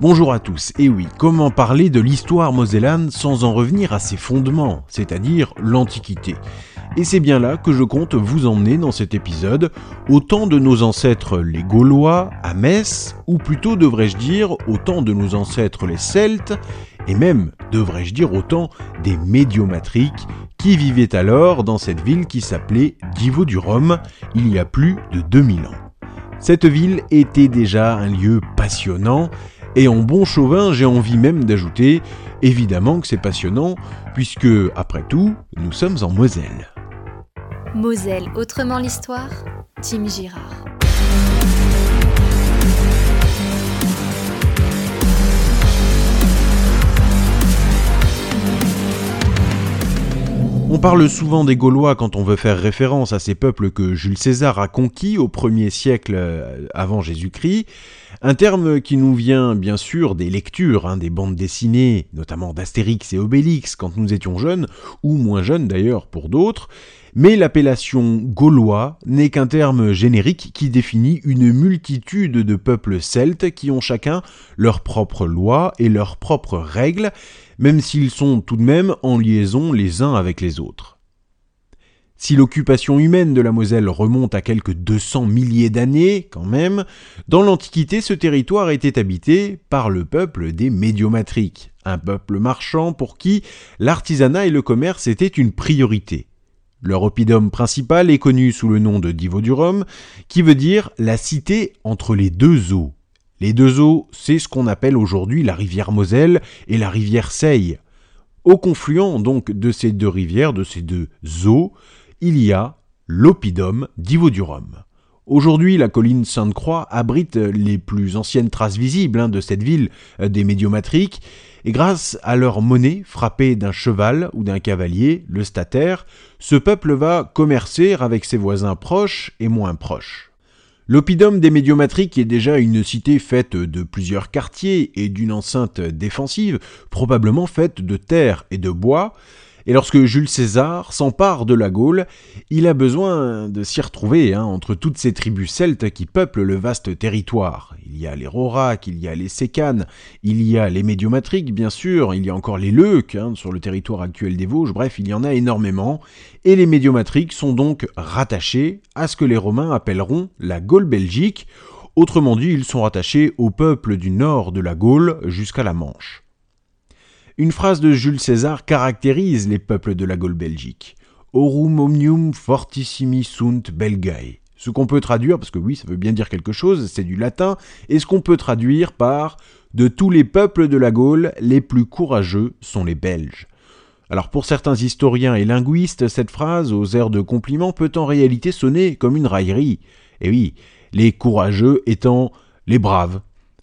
Bonjour à tous, et oui, comment parler de l'histoire mosellane sans en revenir à ses fondements, c'est-à-dire l'Antiquité? Et c'est bien là que je compte vous emmener dans cet épisode, au temps de nos ancêtres les Gaulois, à Metz, ou plutôt devrais-je dire au temps de nos ancêtres les Celtes, et même, devrais-je dire, au temps des Médiomatriques, qui vivaient alors dans cette ville qui s'appelait Divo du Rhum, il y a plus de 2000 ans. Cette ville était déjà un lieu passionnant, et en bon chauvin, j'ai envie même d'ajouter, évidemment que c'est passionnant, puisque, après tout, nous sommes en Moselle. Moselle, autrement l'histoire, Tim Girard. On parle souvent des Gaulois quand on veut faire référence à ces peuples que Jules César a conquis au 1er siècle euh, avant Jésus-Christ, un terme qui nous vient bien sûr des lectures, hein, des bandes dessinées, notamment d'Astérix et Obélix quand nous étions jeunes, ou moins jeunes d'ailleurs pour d'autres, mais l'appellation gaulois n'est qu'un terme générique qui définit une multitude de peuples celtes qui ont chacun leurs propres lois et leurs propres règles, même s'ils sont tout de même en liaison les uns avec les autres. Si l'occupation humaine de la Moselle remonte à quelques 200 milliers d'années, quand même, dans l'Antiquité, ce territoire était habité par le peuple des Médiomatriques, un peuple marchand pour qui l'artisanat et le commerce étaient une priorité. Leur oppidum principal est connu sous le nom de Divo du Rhum, qui veut dire la cité entre les deux eaux. Les deux eaux, c'est ce qu'on appelle aujourd'hui la rivière Moselle et la rivière Seille. Au confluent donc de ces deux rivières, de ces deux eaux, il y a l'oppidum d'Ivo du Rhum. Aujourd'hui, la colline Sainte-Croix abrite les plus anciennes traces visibles hein, de cette ville euh, des Médiomatriques, et grâce à leur monnaie frappée d'un cheval ou d'un cavalier, le stataire, ce peuple va commercer avec ses voisins proches et moins proches. L'oppidum des Médiomatriques est déjà une cité faite de plusieurs quartiers et d'une enceinte défensive, probablement faite de terre et de bois, et lorsque Jules César s'empare de la Gaule, il a besoin de s'y retrouver hein, entre toutes ces tribus celtes qui peuplent le vaste territoire. Il y a les Rorac, il y a les Sécanes, il y a les Médiomatriques, bien sûr, il y a encore les Leucs hein, sur le territoire actuel des Vosges, bref, il y en a énormément. Et les Médiomatriques sont donc rattachés à ce que les Romains appelleront la Gaule belgique. Autrement dit, ils sont rattachés au peuple du nord de la Gaule jusqu'à la Manche. Une phrase de Jules César caractérise les peuples de la Gaule belgique. Aurum omnium fortissimi sunt belgae. Ce qu'on peut traduire, parce que oui, ça veut bien dire quelque chose, c'est du latin, et ce qu'on peut traduire par De tous les peuples de la Gaule, les plus courageux sont les Belges. Alors pour certains historiens et linguistes, cette phrase, aux airs de compliment, peut en réalité sonner comme une raillerie. Et oui, les courageux étant les braves,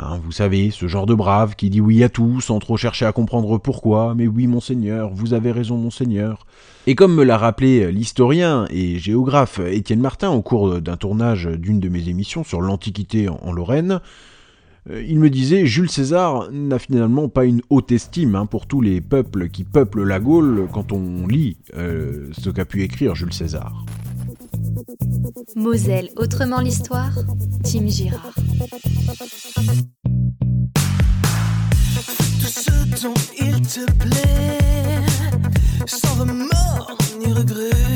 Hein, vous savez, ce genre de brave qui dit oui à tout sans trop chercher à comprendre pourquoi, mais oui monseigneur, vous avez raison monseigneur. Et comme me l'a rappelé l'historien et géographe Étienne Martin au cours d'un tournage d'une de mes émissions sur l'Antiquité en Lorraine, euh, il me disait Jules César n'a finalement pas une haute estime hein, pour tous les peuples qui peuplent la Gaule quand on lit euh, ce qu'a pu écrire Jules César. Moselle, autrement l'histoire, Tim Girard. Tout ce dont il te plaît, sans remords ni regret.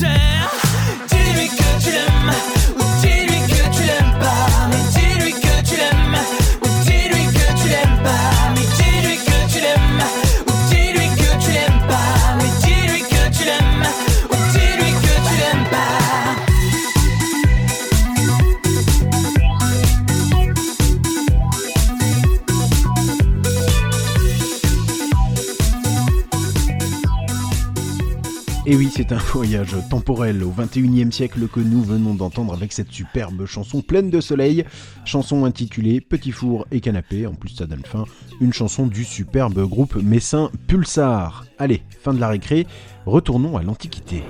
time Et oui, c'est un voyage temporel au 21e siècle que nous venons d'entendre avec cette superbe chanson pleine de soleil, chanson intitulée Petit four et canapé, en plus ça donne fin, une chanson du superbe groupe messin Pulsar. Allez, fin de la récré, retournons à l'Antiquité.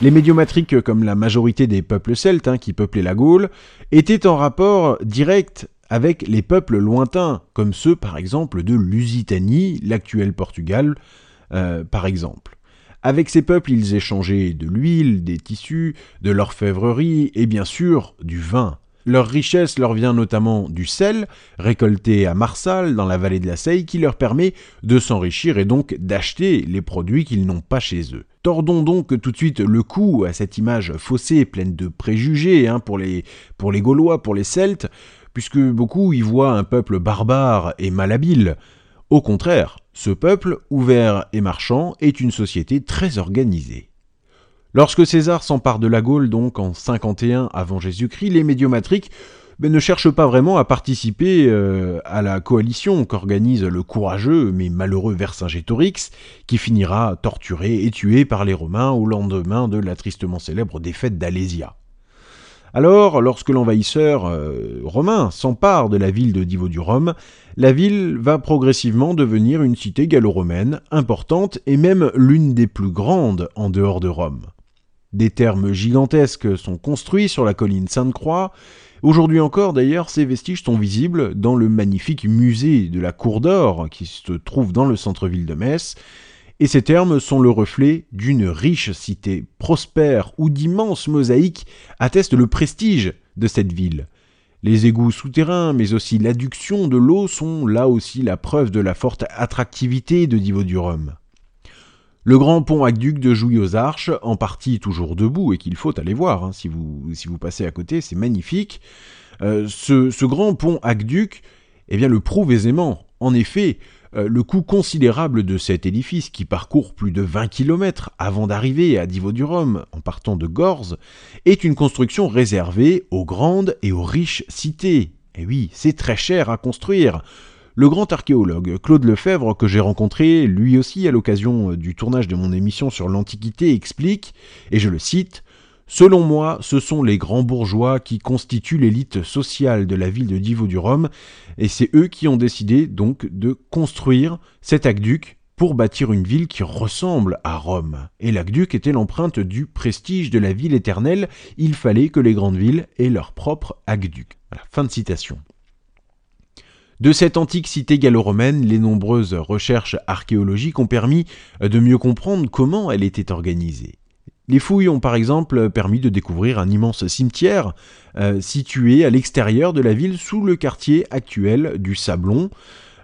Les médiomatriques, comme la majorité des peuples celtes hein, qui peuplaient la Gaule, étaient en rapport direct avec les peuples lointains, comme ceux par exemple de Lusitanie, l'actuel Portugal, euh, par exemple. Avec ces peuples, ils échangeaient de l'huile, des tissus, de l'orfèvrerie et bien sûr du vin. Leur richesse leur vient notamment du sel, récolté à Marsal, dans la vallée de la Seille, qui leur permet de s'enrichir et donc d'acheter les produits qu'ils n'ont pas chez eux. Tordons donc tout de suite le cou à cette image faussée, pleine de préjugés hein, pour, les, pour les Gaulois, pour les Celtes, puisque beaucoup y voient un peuple barbare et malhabile. Au contraire, ce peuple, ouvert et marchand, est une société très organisée. Lorsque César s'empare de la Gaule, donc en 51 avant Jésus-Christ, les médiomatriques ben, ne cherchent pas vraiment à participer euh, à la coalition qu'organise le courageux mais malheureux Vercingétorix, qui finira torturé et tué par les Romains au lendemain de la tristement célèbre défaite d'Alésia. Alors, lorsque l'envahisseur euh, romain s'empare de la ville de Divo du Rhum, la ville va progressivement devenir une cité gallo-romaine importante et même l'une des plus grandes en dehors de Rome. Des thermes gigantesques sont construits sur la colline Sainte-Croix. Aujourd'hui encore, d'ailleurs, ces vestiges sont visibles dans le magnifique musée de la Cour d'Or qui se trouve dans le centre-ville de Metz, et ces termes sont le reflet d'une riche cité prospère où d'immenses mosaïques attestent le prestige de cette ville. Les égouts souterrains, mais aussi l'adduction de l'eau sont là aussi la preuve de la forte attractivité de Divo du Rhum. Le grand pont aqueduc de Jouy aux Arches, en partie toujours debout et qu'il faut aller voir hein, si, vous, passez à côté, c'est magnifique. Euh, ce, ce grand pont aqueduc eh bien, le prouve aisément. En effet, le coût considérable de cet édifice, qui parcourt plus de 20 km avant d'arriver à Divo du Rhum en partant de Gorze, est une construction réservée aux grandes et aux riches cités. Et oui, c'est très cher à construire. Le grand archéologue Claude Lefebvre, que j'ai rencontré lui aussi à l'occasion du tournage de mon émission sur l'Antiquité, explique, et je le cite, Selon moi, ce sont les grands bourgeois qui constituent l'élite sociale de la ville de Divo du Rhum, et c'est eux qui ont décidé donc de construire cet aqueduc pour bâtir une ville qui ressemble à Rome. Et l'aqueduc était l'empreinte du prestige de la ville éternelle, il fallait que les grandes villes aient leur propre aqueduc. De cette antique cité gallo-romaine, les nombreuses recherches archéologiques ont permis de mieux comprendre comment elle était organisée. Les fouilles ont par exemple permis de découvrir un immense cimetière euh, situé à l'extérieur de la ville sous le quartier actuel du Sablon.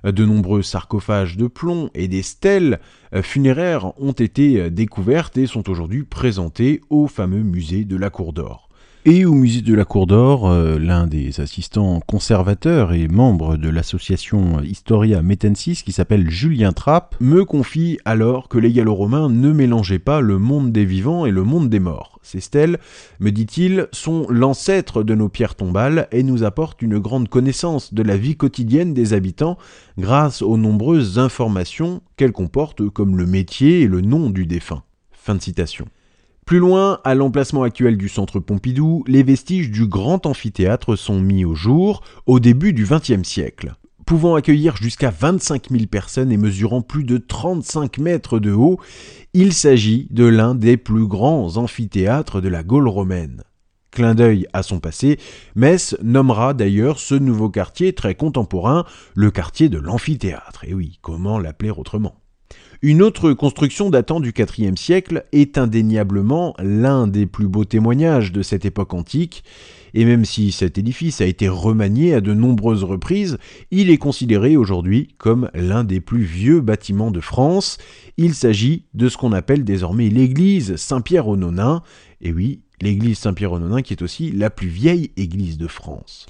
De nombreux sarcophages de plomb et des stèles euh, funéraires ont été découvertes et sont aujourd'hui présentés au fameux musée de la Cour d'Or. Et au musée de la Cour d'Or, euh, l'un des assistants conservateurs et membre de l'association Historia Metensis, qui s'appelle Julien Trapp, me confie alors que les gallo-romains ne mélangeaient pas le monde des vivants et le monde des morts. Ces stèles, me dit-il, sont l'ancêtre de nos pierres tombales et nous apportent une grande connaissance de la vie quotidienne des habitants grâce aux nombreuses informations qu'elles comportent comme le métier et le nom du défunt. Fin de citation. Plus loin, à l'emplacement actuel du centre Pompidou, les vestiges du grand amphithéâtre sont mis au jour au début du XXe siècle. Pouvant accueillir jusqu'à 25 000 personnes et mesurant plus de 35 mètres de haut, il s'agit de l'un des plus grands amphithéâtres de la Gaule romaine. Clin d'œil à son passé, Metz nommera d'ailleurs ce nouveau quartier très contemporain le quartier de l'amphithéâtre. Et oui, comment l'appeler autrement? Une autre construction datant du IVe siècle est indéniablement l'un des plus beaux témoignages de cette époque antique. et même si cet édifice a été remanié à de nombreuses reprises, il est considéré aujourd'hui comme l'un des plus vieux bâtiments de France. Il s'agit de ce qu'on appelle désormais l'église Saint-Pierre aux Nonains, et oui, l'église Saint-Pierre aux Nonains qui est aussi la plus vieille église de France.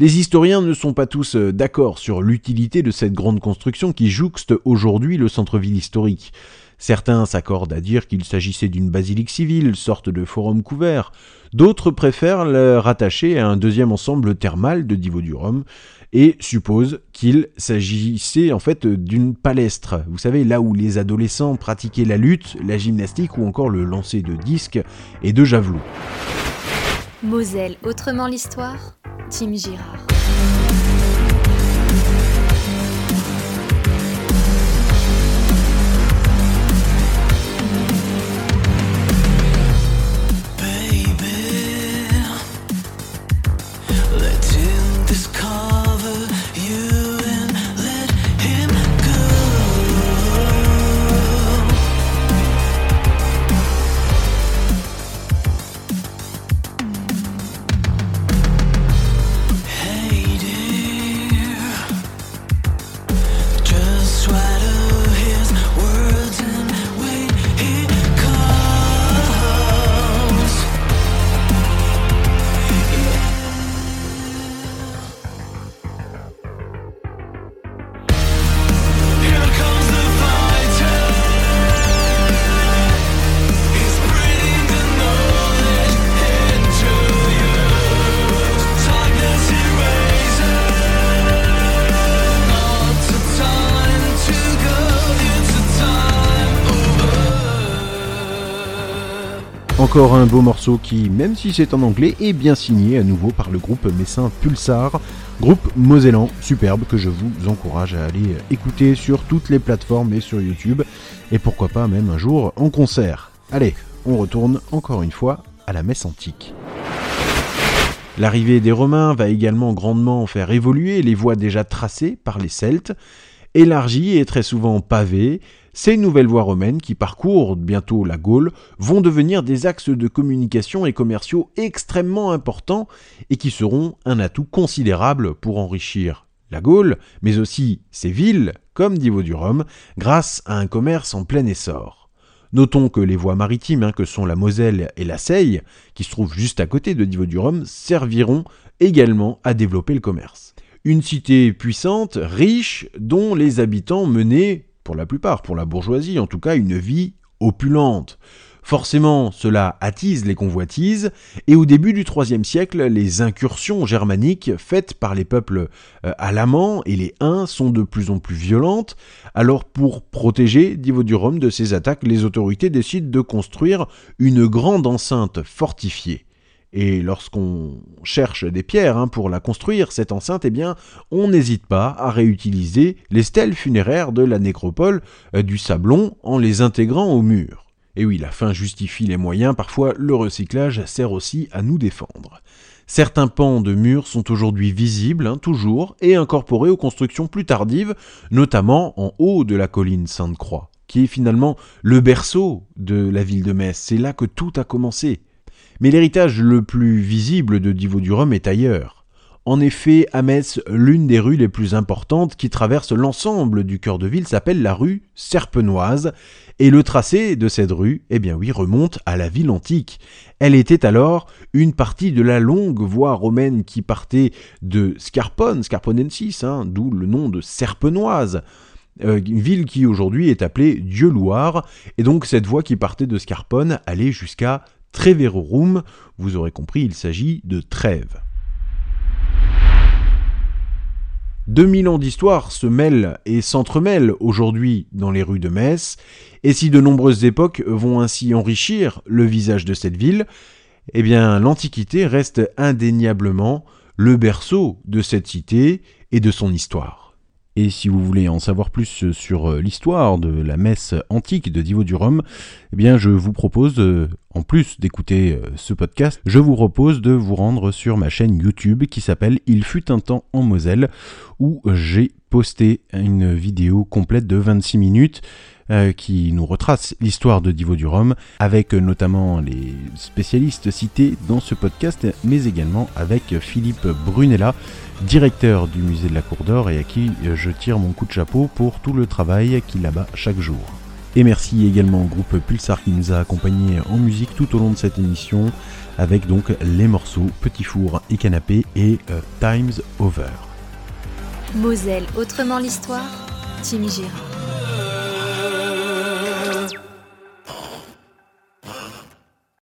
Les historiens ne sont pas tous euh, d'accord sur l'utilité de cette grande construction qui jouxte aujourd'hui le centre-ville historique. Certains s'accordent à dire qu'il s'agissait d'une basilique civile, sorte de forum couvert. D'autres préfèrent le rattacher à un deuxième ensemble thermal de Divo du Rhum et supposent qu'il s'agissait en fait d'une palestre. Vous savez, là où les adolescents pratiquaient la lutte, la gymnastique ou encore le lancer de disques et de javelots. Moselle, autrement l'histoire Tim Girard. Encore un beau morceau qui, même si c'est en anglais, est bien signé à nouveau par le groupe messin Pulsar, groupe mosellan superbe que je vous encourage à aller écouter sur toutes les plateformes et sur YouTube, et pourquoi pas même un jour en concert. Allez, on retourne encore une fois à la messe antique. L'arrivée des Romains va également grandement faire évoluer les voies déjà tracées par les Celtes. Élargies et très souvent pavées, ces nouvelles voies romaines qui parcourent bientôt la Gaule vont devenir des axes de communication et commerciaux extrêmement importants et qui seront un atout considérable pour enrichir la Gaule, mais aussi ses villes, comme Divo du Rhum, grâce à un commerce en plein essor. Notons que les voies maritimes, hein, que sont la Moselle et la Seille, qui se trouvent juste à côté de Divo du Rhum, serviront également à développer le commerce. Une cité puissante, riche, dont les habitants menaient, pour la plupart, pour la bourgeoisie en tout cas, une vie opulente. Forcément, cela attise les convoitises, et au début du IIIe siècle, les incursions germaniques faites par les peuples euh, alamans et les Huns sont de plus en plus violentes. Alors, pour protéger Divo du Rhum de ces attaques, les autorités décident de construire une grande enceinte fortifiée. Et lorsqu'on cherche des pierres hein, pour la construire, cette enceinte, eh bien, on n'hésite pas à réutiliser les stèles funéraires de la nécropole euh, du Sablon en les intégrant au mur. Et oui, la fin justifie les moyens, parfois le recyclage sert aussi à nous défendre. Certains pans de murs sont aujourd'hui visibles, hein, toujours, et incorporés aux constructions plus tardives, notamment en haut de la colline Sainte-Croix, qui est finalement le berceau de la ville de Metz. C'est là que tout a commencé. Mais l'héritage le plus visible de Divo est ailleurs. En effet, à Metz, l'une des rues les plus importantes qui traverse l'ensemble du cœur de ville s'appelle la rue Serpenoise, et le tracé de cette rue, eh bien oui, remonte à la ville antique. Elle était alors une partie de la longue voie romaine qui partait de Scarpone, Scarponensis, hein, d'où le nom de Serpenoise. Euh, une ville qui aujourd'hui est appelée Dieu-Loire, et donc cette voie qui partait de Scarpone allait jusqu'à Treverorum, vous aurez compris, il s'agit de Trèves. 2000 ans d'histoire se mêlent et s'entremêlent aujourd'hui dans les rues de Metz, et si de nombreuses époques vont ainsi enrichir le visage de cette ville, eh bien l'Antiquité reste indéniablement le berceau de cette cité et de son histoire. Et si vous voulez en savoir plus sur l'histoire de la messe antique de Divo du Rhum, eh bien je vous propose, en plus d'écouter ce podcast, je vous propose de vous rendre sur ma chaîne YouTube qui s'appelle Il fut un temps en Moselle, où j'ai posté une vidéo complète de 26 minutes euh, qui nous retrace l'histoire de Divo du Rhum, avec notamment les spécialistes cités dans ce podcast, mais également avec Philippe Brunella, directeur du musée de la Cour d'Or et à qui je tire mon coup de chapeau pour tout le travail qu'il abat chaque jour. Et merci également au groupe Pulsar qui nous a accompagnés en musique tout au long de cette émission, avec donc les morceaux Petit Four et Canapé et euh, Times Over. Moselle, autrement l'histoire, Tim Girard.